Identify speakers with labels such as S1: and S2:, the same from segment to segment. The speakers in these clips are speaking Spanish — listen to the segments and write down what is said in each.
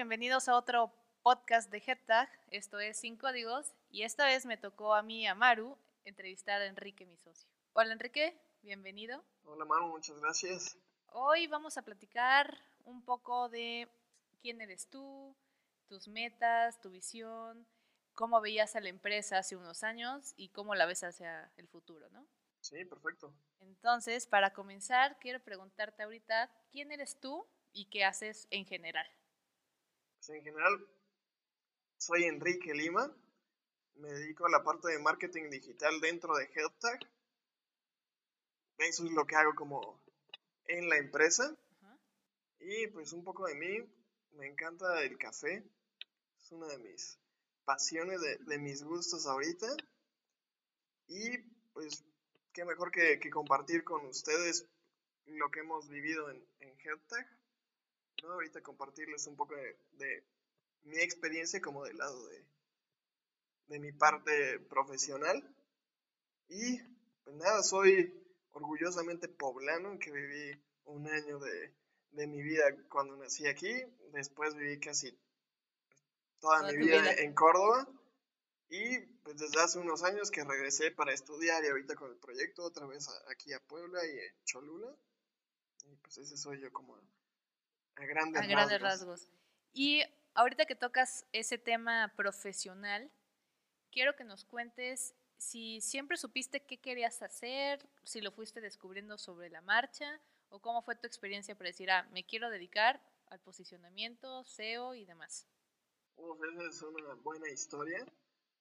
S1: bienvenidos a otro podcast de HeadTag. Esto es Sin Códigos y esta vez me tocó a mí, a Maru, entrevistar a Enrique, mi socio. Hola Enrique, bienvenido.
S2: Hola Maru, muchas gracias.
S1: Hoy vamos a platicar un poco de quién eres tú, tus metas, tu visión, cómo veías a la empresa hace unos años y cómo la ves hacia el futuro, ¿no?
S2: Sí, perfecto.
S1: Entonces, para comenzar, quiero preguntarte ahorita, ¿quién eres tú y qué haces en general?
S2: En general, soy Enrique Lima, me dedico a la parte de marketing digital dentro de HealthTag. Eso es lo que hago como en la empresa. Y pues un poco de mí, me encanta el café, es una de mis pasiones, de, mis gustos ahorita. Y pues qué mejor que, compartir con ustedes lo que hemos vivido en, en ¿no? Ahorita compartirles un poco de, mi experiencia como del lado de, de mi parte profesional. Y pues nada, soy orgullosamente poblano, que viví un año de, de mi vida cuando nací aquí, después viví casi toda, mi vida, en Córdoba y pues desde hace unos años que regresé para estudiar y ahorita con el proyecto otra vez aquí a Puebla y en Cholula. Y pues ese soy yo como a grandes,
S1: a grandes rasgos. Y ahorita que tocas ese tema profesional, quiero que nos cuentes si siempre supiste qué querías hacer, si lo fuiste descubriendo sobre la marcha o cómo fue tu experiencia para decir, ah, me quiero dedicar al posicionamiento, SEO y demás.
S2: Uf, esa es una buena historia.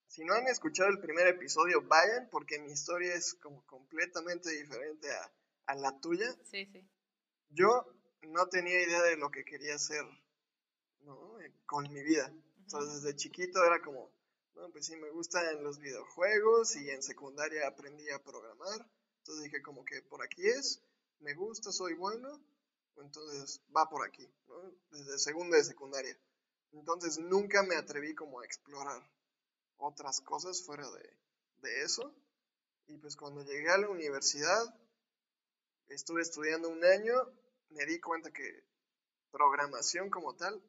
S2: Si no han escuchado el primer episodio, vayan porque mi historia es como completamente diferente a, a la tuya.
S1: Sí, sí.
S2: Yo no tenía idea de lo que quería hacer ¿no? Eh, con mi vida. Entonces, desde chiquito era como, no, pues sí, me gustan los videojuegos y en secundaria aprendí a programar. Entonces dije como que por aquí es, me gusta, soy bueno, entonces va por aquí, ¿no? Desde segundo de secundaria. Entonces nunca me atreví como a explorar otras cosas fuera de, de eso. Y pues cuando llegué a la universidad, estuve estudiando un año, me di cuenta que programación como tal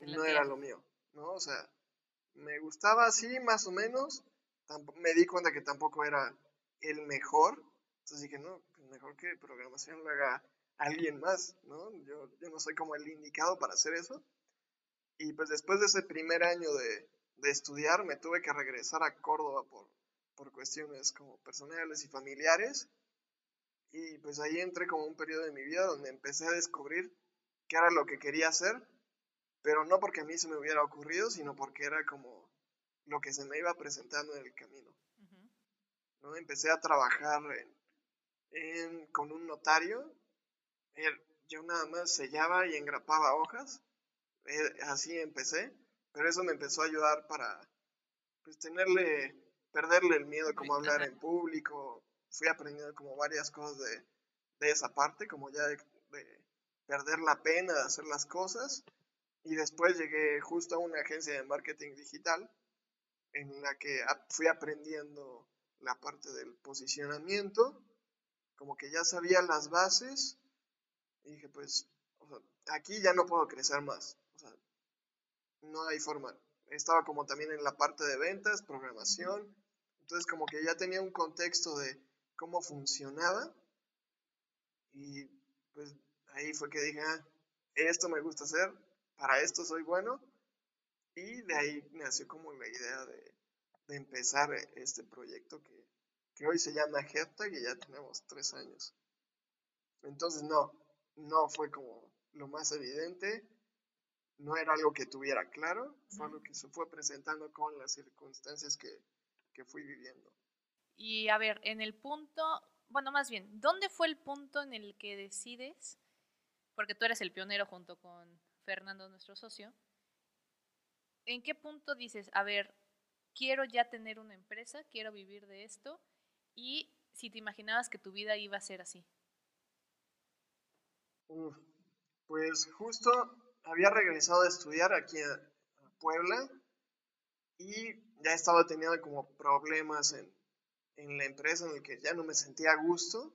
S2: no, era lo mío, ¿no? O sea, me gustaba así más o menos, me di cuenta que tampoco era el mejor, entonces dije, no, pues mejor que programación lo haga alguien más, ¿no? Yo, yo no soy como el indicado para hacer eso. Y pues después de ese primer año de, de estudiar, me tuve que regresar a Córdoba por, por cuestiones como personales y familiares. Y pues ahí entré como un periodo de mi vida donde empecé a descubrir qué era lo que quería hacer, pero no porque a mí se me hubiera ocurrido, sino porque era como lo que se me iba presentando en el camino. ¿no? Empecé a trabajar en, con un notario, yo nada más sellaba y engrapaba hojas, así empecé, pero eso me empezó a ayudar para pues tenerle, perderle el miedo como hablar en público, fui aprendiendo como varias cosas de, de esa parte, como ya de, de perder la pena de hacer las cosas. Y después llegué justo a una agencia de marketing digital en la que fui aprendiendo la parte del posicionamiento, como que ya sabía las bases. Y dije, pues, aquí ya no puedo crecer más, o sea, no hay forma. Estaba como también en la parte de ventas, programación, entonces como que ya tenía un contexto de cómo funcionaba y pues ahí fue que dije, ah, esto me gusta hacer, para esto soy bueno. Y de ahí nació como la idea de, empezar este proyecto que, que hoy se llama Headtag y ya tenemos tres años. Entonces no, no fue como lo más evidente, no era algo que tuviera claro, fue algo que se fue presentando con las circunstancias que, que fui viviendo.
S1: Y a ver, en el punto, bueno, más bien, ¿dónde fue el punto en el que decides, porque tú eres el pionero junto con Fernando, nuestro socio, ¿en qué punto dices, a ver, quiero ya tener una empresa, quiero vivir de esto? Y si te imaginabas que tu vida iba a ser así.
S2: pues justo había regresado a estudiar aquí a, Puebla y ya estaba teniendo como problemas en, en la empresa en la que ya no me sentía a gusto.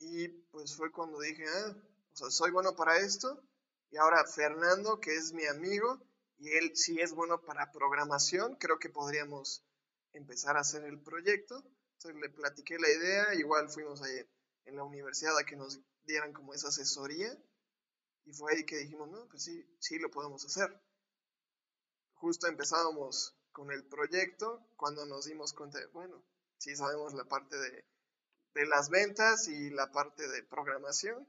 S2: Y pues fue cuando dije, ah, o sea, soy bueno para esto, Y ahora Fernando, que es mi amigo, y él sí es bueno para programación, creo que podríamos empezar a hacer el proyecto. Entonces le platiqué la idea, igual fuimos ahí en la universidad a que nos dieran como esa asesoría. Y fue ahí que dijimos, no, pues sí, sí lo podemos hacer. Justo empezábamos con el proyecto cuando nos dimos cuenta de, bueno, sí sabemos la parte de, de las ventas y la parte de programación,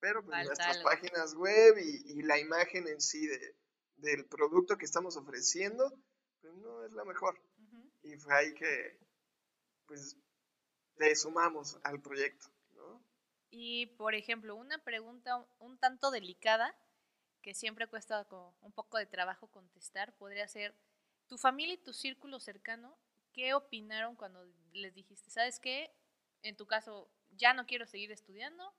S2: pero pues nuestras páginas web y, y, la imagen en sí de, del producto que estamos ofreciendo, pues no es la mejor. Y fue ahí que, pues, le sumamos al proyecto. ¿no?
S1: Y, por ejemplo, una pregunta un tanto delicada, que siempre cuesta como un poco de trabajo contestar, podría ser, ¿tu familia y tu círculo cercano qué opinaron cuando les dijiste, sabes qué? En tu caso, ya no quiero seguir estudiando,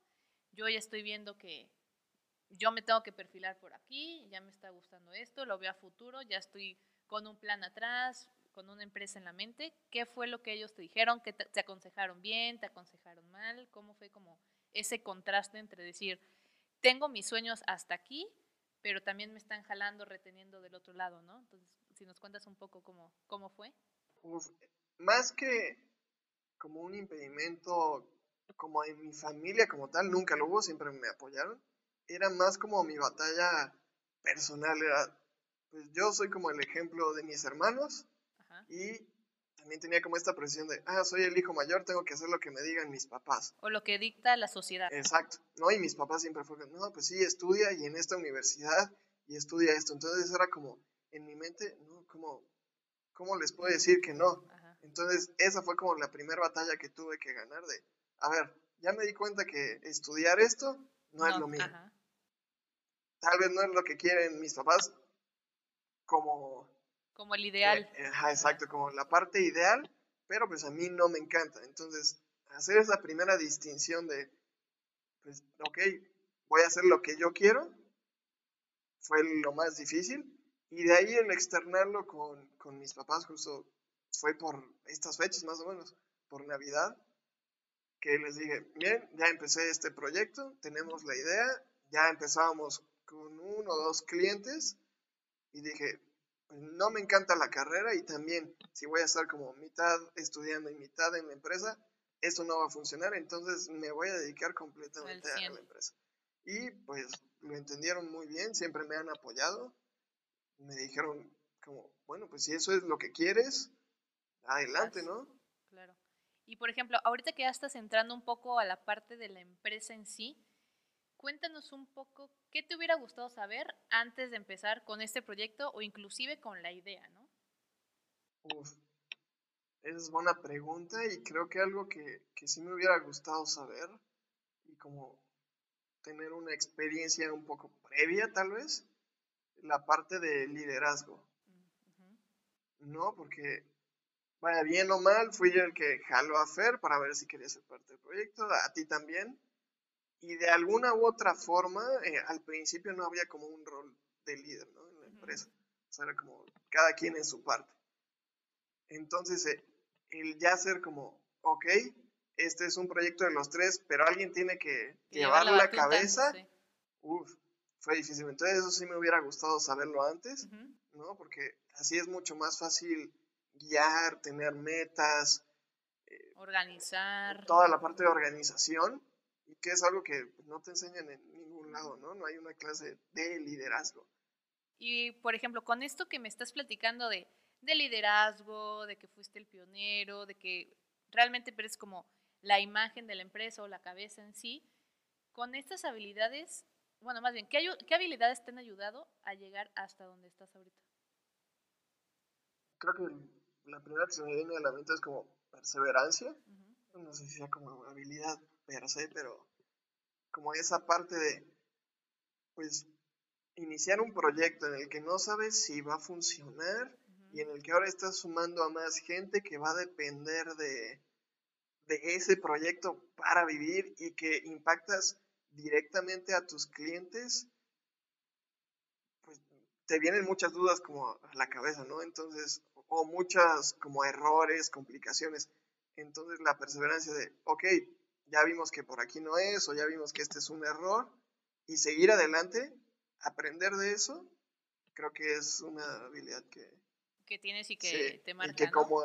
S1: yo ya estoy viendo que yo me tengo que perfilar por aquí, ya me está gustando esto, lo veo a futuro, ya estoy con un plan atrás, con una empresa en la mente. ¿Qué fue lo que ellos te dijeron? ¿Que te, aconsejaron bien? ¿Te aconsejaron mal? ¿Cómo fue como ese contraste entre decir, tengo mis sueños hasta aquí, pero también me están jalando, reteniendo del otro lado, ¿no? Entonces, si nos cuentas un poco cómo, cómo fue.
S2: más que como un impedimento, como en mi familia como tal, nunca lo hubo, siempre me apoyaron era más como mi batalla personal, era, pues yo soy como el ejemplo de mis hermanos y también tenía como esta presión de, ah, soy el hijo mayor, tengo que hacer lo que me digan mis papás.
S1: O lo que dicta la sociedad.
S2: Exacto, ¿no? Y mis papás siempre fueron, no, pues sí, estudia y en esta universidad y estudia esto. Entonces era como, en mi mente, ¿no? Como, ¿cómo les puedo decir que no? Entonces esa fue como la primera batalla que tuve que ganar de, a ver, ya me di cuenta que estudiar esto no, es lo mío tal vez no es lo que quieren mis papás como...
S1: Como el ideal.
S2: Eh, ajá, exacto, como la parte ideal, pero pues a mí no me encanta. Entonces, hacer esa primera distinción de, pues, ok, voy a hacer lo que yo quiero, fue lo más difícil. Y de ahí el externarlo con, con mis papás, justo fue por estas fechas más o menos, por Navidad, que les dije, bien, ya empecé este proyecto, tenemos la idea, ya empezábamos con uno o dos clientes y dije, no me encanta la carrera y también si voy a estar como mitad estudiando y mitad en la empresa, eso no va a funcionar, entonces me voy a dedicar completamente a la empresa. Y pues lo entendieron muy bien, siempre me han apoyado, me dijeron como, bueno, pues si eso es lo que quieres, adelante, ¿no?
S1: Claro. Y por ejemplo, ahorita que ya estás entrando un poco a la parte de la empresa en sí, cuéntanos un poco qué te hubiera gustado saber antes de empezar con este proyecto o inclusive con la idea, ¿no?
S2: Uf, esa es buena pregunta y creo que algo que, que sí me hubiera gustado saber y como tener una experiencia un poco previa tal vez, la parte de liderazgo. No, porque vaya bien o mal, fui yo el que jaló a Fer para ver si quería ser parte del proyecto, a ti también y de alguna u otra forma, eh, al principio no había como un rol de líder ¿no? en la empresa. O sea, era como cada quien en su parte. Entonces, eh, el ya ser como, ok, este es un proyecto de los tres, pero alguien tiene que llevar la, cabeza, Uf, fue difícil. Entonces, eso sí me hubiera gustado saberlo antes, ¿no? Porque así es mucho más fácil guiar, tener metas.
S1: Eh, Organizar.
S2: Toda la parte de organización y que es algo que no te enseñan en ningún lado, ¿no? No hay una clase de liderazgo.
S1: Y, por ejemplo, con esto que me estás platicando de, de liderazgo, de que fuiste el pionero, de que realmente eres como la imagen de la empresa o la cabeza en sí, con estas habilidades, bueno, más bien, ¿qué, qué habilidades te han ayudado a llegar hasta donde estás ahorita?
S2: Creo que la primera que se me viene a la mente es como perseverancia, no sé si sea como habilidad pero como esa parte de, pues, iniciar un proyecto en el que no sabes si va a funcionar y en el que ahora estás sumando a más gente que va a depender de, de ese proyecto para vivir y que impactas directamente a tus clientes, pues te vienen muchas dudas como a la cabeza, ¿no? Entonces, o muchas como errores, complicaciones. Entonces la perseverancia de, ok, ya vimos que por aquí no es o ya vimos que este es un error y seguir adelante aprender de eso, creo que es una habilidad que...
S1: Que tienes y que te marca,
S2: y que como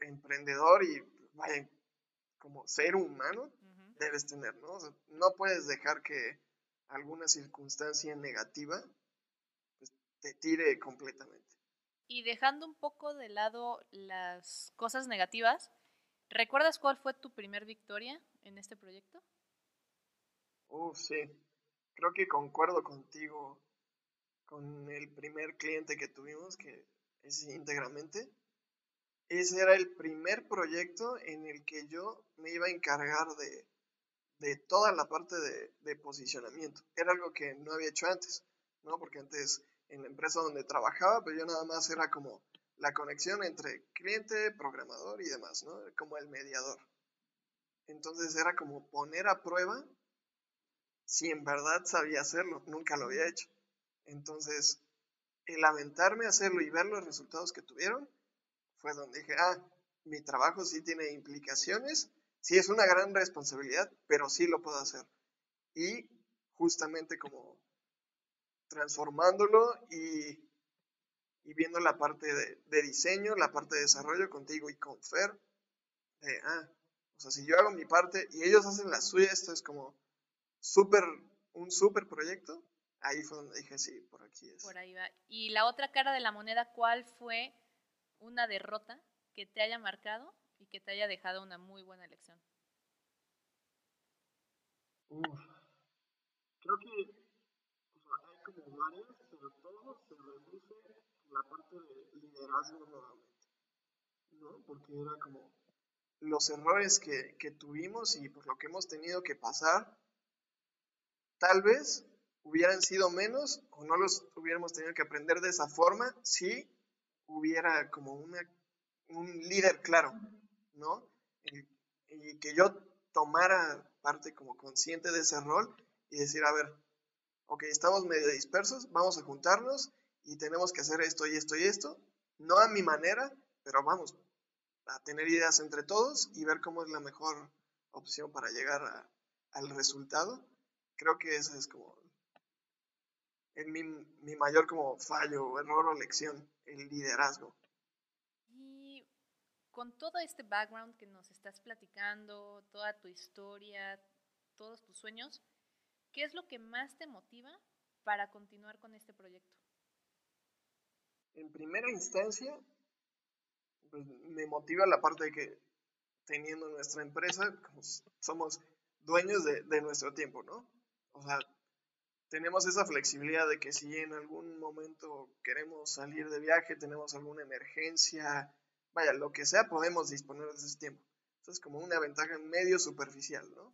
S2: emprendedor y vaya, como ser humano debes tener, ¿no? no puedes dejar que alguna circunstancia negativa pues, te tire completamente.
S1: Y dejando un poco de lado las cosas negativas, ¿recuerdas cuál fue tu primer victoria en este proyecto?
S2: Uh, sí. Creo que concuerdo contigo con el primer cliente que tuvimos, que es íntegramente. Ese era el primer proyecto en el que yo me iba a encargar de, de toda la parte de, posicionamiento. Era algo que no había hecho antes, ¿no? Porque antes en la empresa donde trabajaba, pero yo nada más era como la conexión entre cliente, programador y demás, ¿no? Como el mediador. Entonces era como poner a prueba si en verdad sabía hacerlo, nunca lo había hecho. Entonces, el aventarme hacerlo y ver los resultados que tuvieron, fue donde dije, ah, mi trabajo sí tiene implicaciones, sí es una gran responsabilidad, pero sí lo puedo hacer. Y justamente como transformándolo y, y viendo la parte de, diseño, la parte de desarrollo contigo y con Fer, de, ah, o sea, si yo hago mi parte y ellos hacen la suya, esto es como súper, un súper proyecto, ahí fue donde dije, sí, por aquí es.
S1: Por ahí va. Y la otra cara de la moneda, ¿cuál fue una derrota que te haya marcado que te haya dejado una muy buena lección?
S2: creo que como varias, pero todo se reduce la parte de liderazgo nuevamente, ¿no? Porque era como los errores que, tuvimos y por lo que hemos tenido que pasar, tal vez hubieran sido menos o no los hubiéramos tenido que aprender de esa forma si hubiera como un líder claro, ¿no? Y, y que yo tomara parte como consciente de ese rol y decir, a ver, ok, estamos medio dispersos, vamos a juntarnos y tenemos que hacer esto y esto y esto, no a mi manera, pero vamos a tener ideas entre todos y ver cómo es la mejor opción para llegar al resultado. Creo que ese es como mi, mi mayor como fallo, error o lección, el liderazgo.
S1: Con todo este background que nos estás platicando, toda tu historia, todos tus sueños, ¿Qué es lo que más te motiva para continuar con este proyecto?
S2: En primera instancia, pues, me motiva la parte de que teniendo nuestra empresa, somos dueños de, de nuestro tiempo, ¿no? O sea, tenemos esa flexibilidad de que si en algún momento queremos salir de viaje, tenemos alguna emergencia, vaya, lo que sea, podemos disponer de ese tiempo. Eso es como una ventaja medio superficial, ¿no?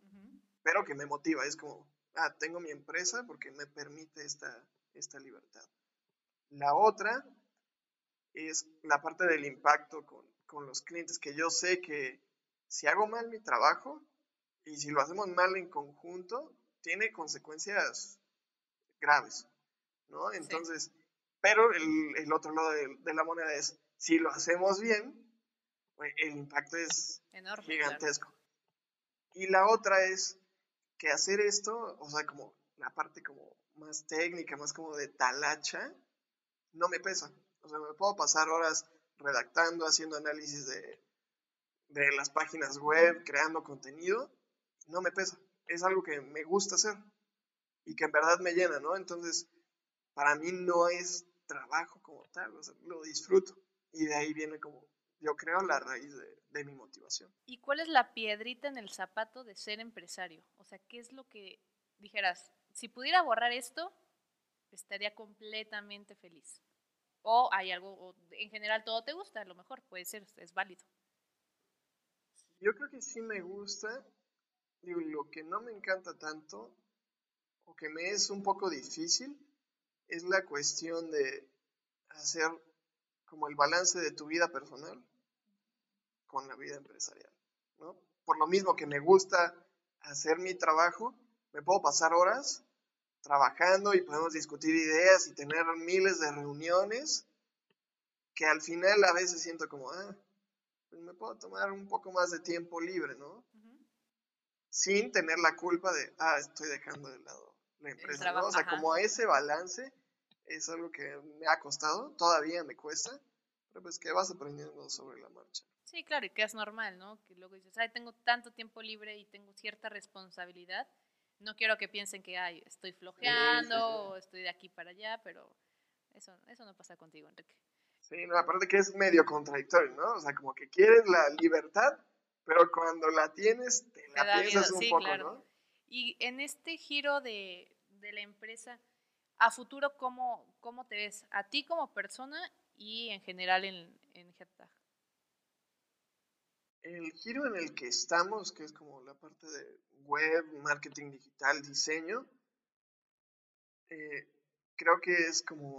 S2: Pero que me motiva, es como, ah, tengo mi empresa porque me permite esta, esta libertad. La otra es la parte del impacto con, con los clientes, que yo sé que si hago mal mi trabajo y si lo hacemos mal en conjunto, tiene consecuencias graves, ¿no? Entonces, pero el, el, otro lado de, de, la moneda es, si lo hacemos bien, pues, el impacto es gigantesco. Y la otra es, que hacer esto, o sea, como la parte como más técnica, más como de talacha, no me pesa. O sea, me puedo pasar horas redactando, haciendo análisis de, de las páginas web, creando contenido, no me pesa. Es algo que me gusta hacer y que en verdad me llena, ¿no? Entonces, para mí no es trabajo como tal, o sea, lo disfruto. Y de ahí viene como, yo creo, la raíz de, de mi motivación.
S1: ¿Y cuál es la piedrita en el zapato de ser empresario? O sea, ¿qué es lo que dijeras, si pudiera borrar esto, estaría completamente feliz? O hay algo, o en general todo te gusta, a lo mejor puede ser, es válido.
S2: Yo creo que sí me gusta. Digo, lo que no me encanta tanto, o que me es un poco difícil, es la cuestión de hacer como el balance de tu vida personal con la vida empresarial, ¿no? Por lo mismo que me gusta hacer mi trabajo, me puedo pasar horas trabajando y podemos discutir ideas y tener miles de reuniones que al final a veces siento como, ah, pues me puedo tomar un poco más de tiempo libre, ¿no? Sin tener la culpa de, ah, estoy dejando de lado la empresa, ¿no? O sea, como ese balance es algo que me ha costado, todavía me cuesta, pero pues que vas aprendiendo sobre la marcha.
S1: Sí, claro, y que es normal, ¿no? Que luego dices, ay, tengo tanto tiempo libre y tengo cierta responsabilidad. No quiero que piensen que, ay, estoy flojeando o estoy de aquí para allá, pero eso, eso no pasa contigo, Enrique.
S2: Sí, no, aparte que es medio contradictorio, ¿no? O sea, como que quieres la libertad, pero cuando la tienes, te la piensas un poco, ¿no?
S1: Y en este giro de, de la empresa, a futuro, ¿cómo, ¿cómo te ves? A ti como persona y en general en, en
S2: El giro en el que estamos, que es como la parte de web, marketing digital, diseño, eh, creo que es como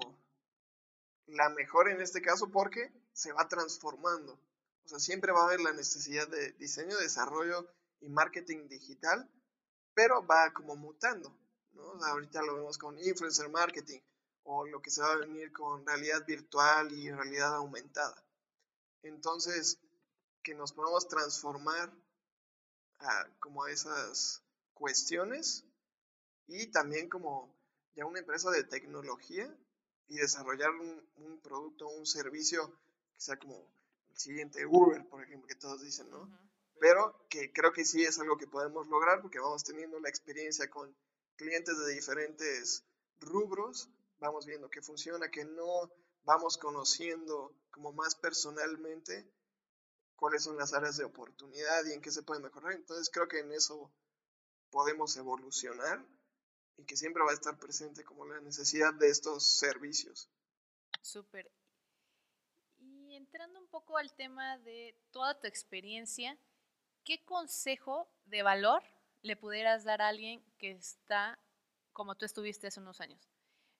S2: la mejor en este caso porque se va transformando. O sea, siempre va a haber la necesidad de diseño, desarrollo y marketing digital, pero va como mutando. ¿No? ahorita lo vemos con influencer marketing o lo que se va a venir con realidad virtual y realidad aumentada. Entonces, que nos podamos transformar a, como a esas cuestiones y también como ya una empresa de tecnología y desarrollar un, un producto, un servicio que sea como el siguiente Uber, por ejemplo, que todos dicen, ¿no? Pero que creo que sí es algo que podemos lograr porque vamos teniendo la experiencia con clientes de diferentes rubros, vamos viendo qué funciona, que no, vamos conociendo como más personalmente cuáles son las áreas de oportunidad y en qué se puede mejorar. Entonces creo que en eso podemos evolucionar y que siempre va a estar presente como la necesidad de estos servicios.
S1: Súper. Y entrando un poco al tema de toda tu experiencia, ¿qué consejo de valor le pudieras dar a alguien que está como tú estuviste hace unos años?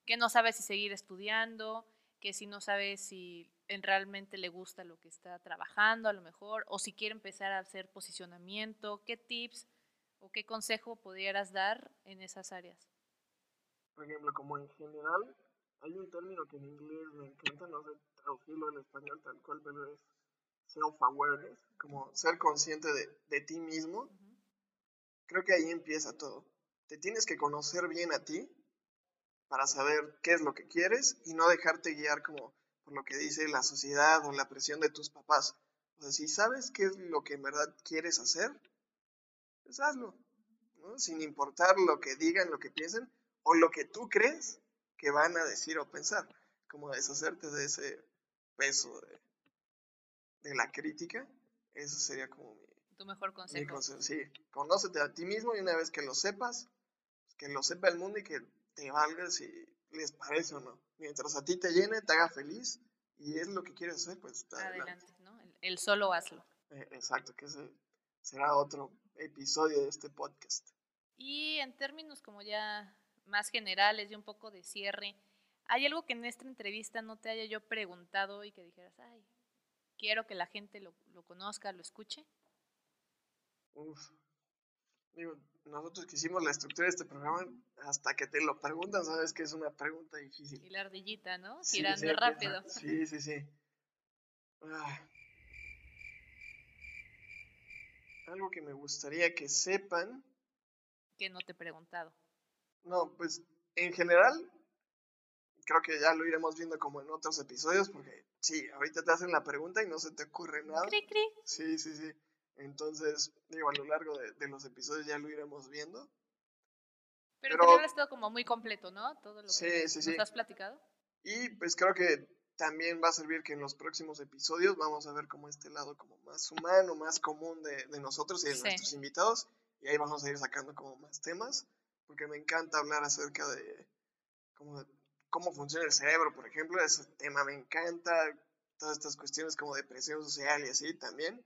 S1: Que no sabe si seguir estudiando, que si no sabe si realmente le gusta lo que está trabajando a lo mejor, o si quiere empezar a hacer posicionamiento, ¿qué tips o qué consejo pudieras dar en esas áreas?
S2: Por ejemplo, como en general, hay un término que en inglés me encanta, no sé traducirlo en español tal cual, pero es self-awareness, como ser consciente de, de ti mismo. Creo que ahí empieza todo. Te tienes que conocer bien a ti para saber qué es lo que quieres y no dejarte guiar como por lo que dice la sociedad o la presión de tus papás. O sea, si sabes qué es lo que en verdad quieres hacer, pues hazlo, ¿no? Sin importar lo que digan, lo que piensen, o lo que tú crees que van a decir o pensar. Como deshacerte de ese peso de, de la crítica. Eso sería como mi...
S1: Tu mejor consejo.
S2: Sí, conócete a ti mismo y una vez que lo sepas, pues, que lo sepa el mundo y que te valga si les parece o no. Mientras a ti te llene, te haga feliz y es lo que quieres hacer, pues
S1: está adelante. ¿no? El, solo hazlo.
S2: Eh, exacto, que ese será otro episodio de este podcast.
S1: Y en términos como ya más generales y un poco de cierre, ¿hay algo que en esta entrevista no te haya yo preguntado y que dijeras, ay, quiero que la gente lo, lo conozca, lo escuche?
S2: Uf. Digo, nosotros que hicimos la estructura de este programa, hasta que te lo preguntan, sabes que es una pregunta difícil.
S1: Y la ardillita, ¿no? Girando rápido.
S2: Sí, sí, sí. Ah. Algo que me gustaría que sepan.
S1: Que no te he preguntado.
S2: No, pues en general, creo que ya lo iremos viendo como en otros episodios, porque sí, ahorita te hacen la pregunta y no se te ocurre nada.
S1: Cri, cri.
S2: Sí, sí, sí. Entonces, digo, a lo largo de, los episodios ya lo iremos viendo.
S1: Pero, Pero en estado como muy completo, ¿no? Todo lo que nos has platicado.
S2: Y pues creo que también va a servir que en los próximos episodios vamos a ver como este lado como más humano, más común de, de nosotros y de nuestros invitados. Y ahí vamos a ir sacando como más temas, porque me encanta hablar acerca de cómo, cómo funciona el cerebro, por ejemplo. Ese tema me encanta. Todas estas cuestiones como de presión social y así también.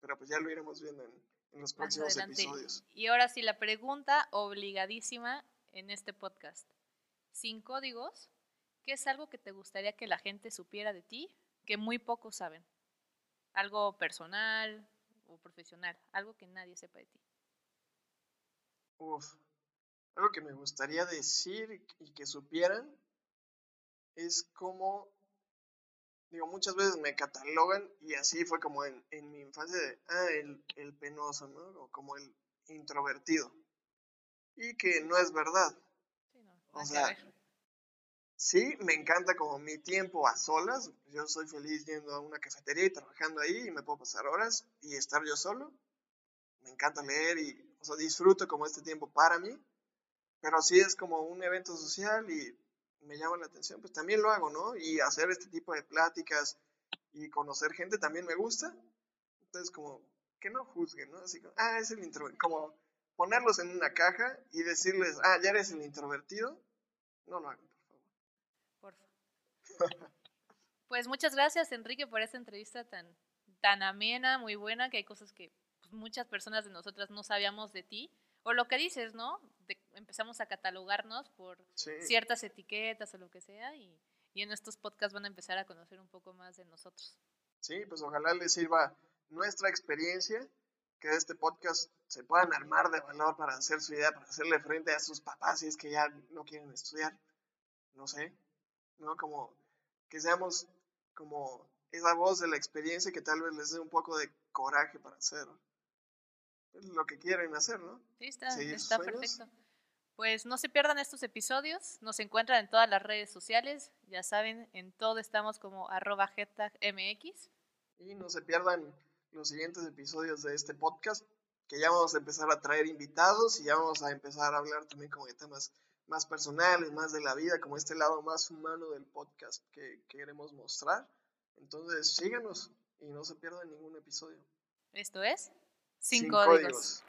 S2: Pero pues ya lo iremos viendo en, los próximos episodios.
S1: Y ahora sí, la pregunta obligadísima en este podcast. Sin códigos, ¿qué es algo que te gustaría que la gente supiera de ti que muy pocos saben? Algo personal o profesional, algo que nadie sepa de ti.
S2: Uf, algo que me gustaría decir y que supieran es cómo digo, muchas veces me catalogan y así fue como en, en mi infancia de, ah, el, el penoso, ¿no? O como el introvertido. Y que no es verdad. O sea, sí, me encanta como mi tiempo a solas. Yo soy feliz yendo a una cafetería y trabajando ahí y me puedo pasar horas y estar yo solo. Me encanta leer y, o sea, disfruto como este tiempo para mí. Pero si es como un evento social y me llama la atención, pues también lo hago, ¿no? Y hacer este tipo de pláticas y conocer gente también me gusta. Entonces, como que no juzguen, ¿no? Así como, ah, es el introvertido. Como ponerlos en una caja y decirles, ah, ya eres el introvertido. No lo hagan, por favor.
S1: Por favor. pues muchas gracias, Enrique, por esta entrevista tan, tan amena, muy buena, que hay cosas que pues, muchas personas de nosotras no sabíamos de ti. O lo que dices, ¿no? Empezamos a catalogarnos por ciertas etiquetas o lo que sea y, y en estos podcasts van a empezar a conocer un poco más de nosotros.
S2: Sí, pues ojalá les sirva nuestra experiencia, que este podcast se puedan armar de valor para hacer su idea, para hacerle frente a sus papás si es que ya no quieren estudiar. No sé, ¿no? Como que seamos como esa voz de la experiencia que tal vez les dé un poco de coraje para hacer lo que quieren hacer, ¿no?
S1: Sí, está, está perfecto. Pues no se pierdan estos episodios, nos encuentran en todas las redes sociales, ya saben, en todo estamos como arroba MX.
S2: Y no se pierdan los siguientes episodios de este podcast, que ya vamos a empezar a traer invitados y ya vamos a empezar a hablar también como de temas más personales, más de la vida, como este lado más humano del podcast que, queremos mostrar. Entonces síganos y no se pierdan ningún episodio.
S1: Esto es Sin, códigos.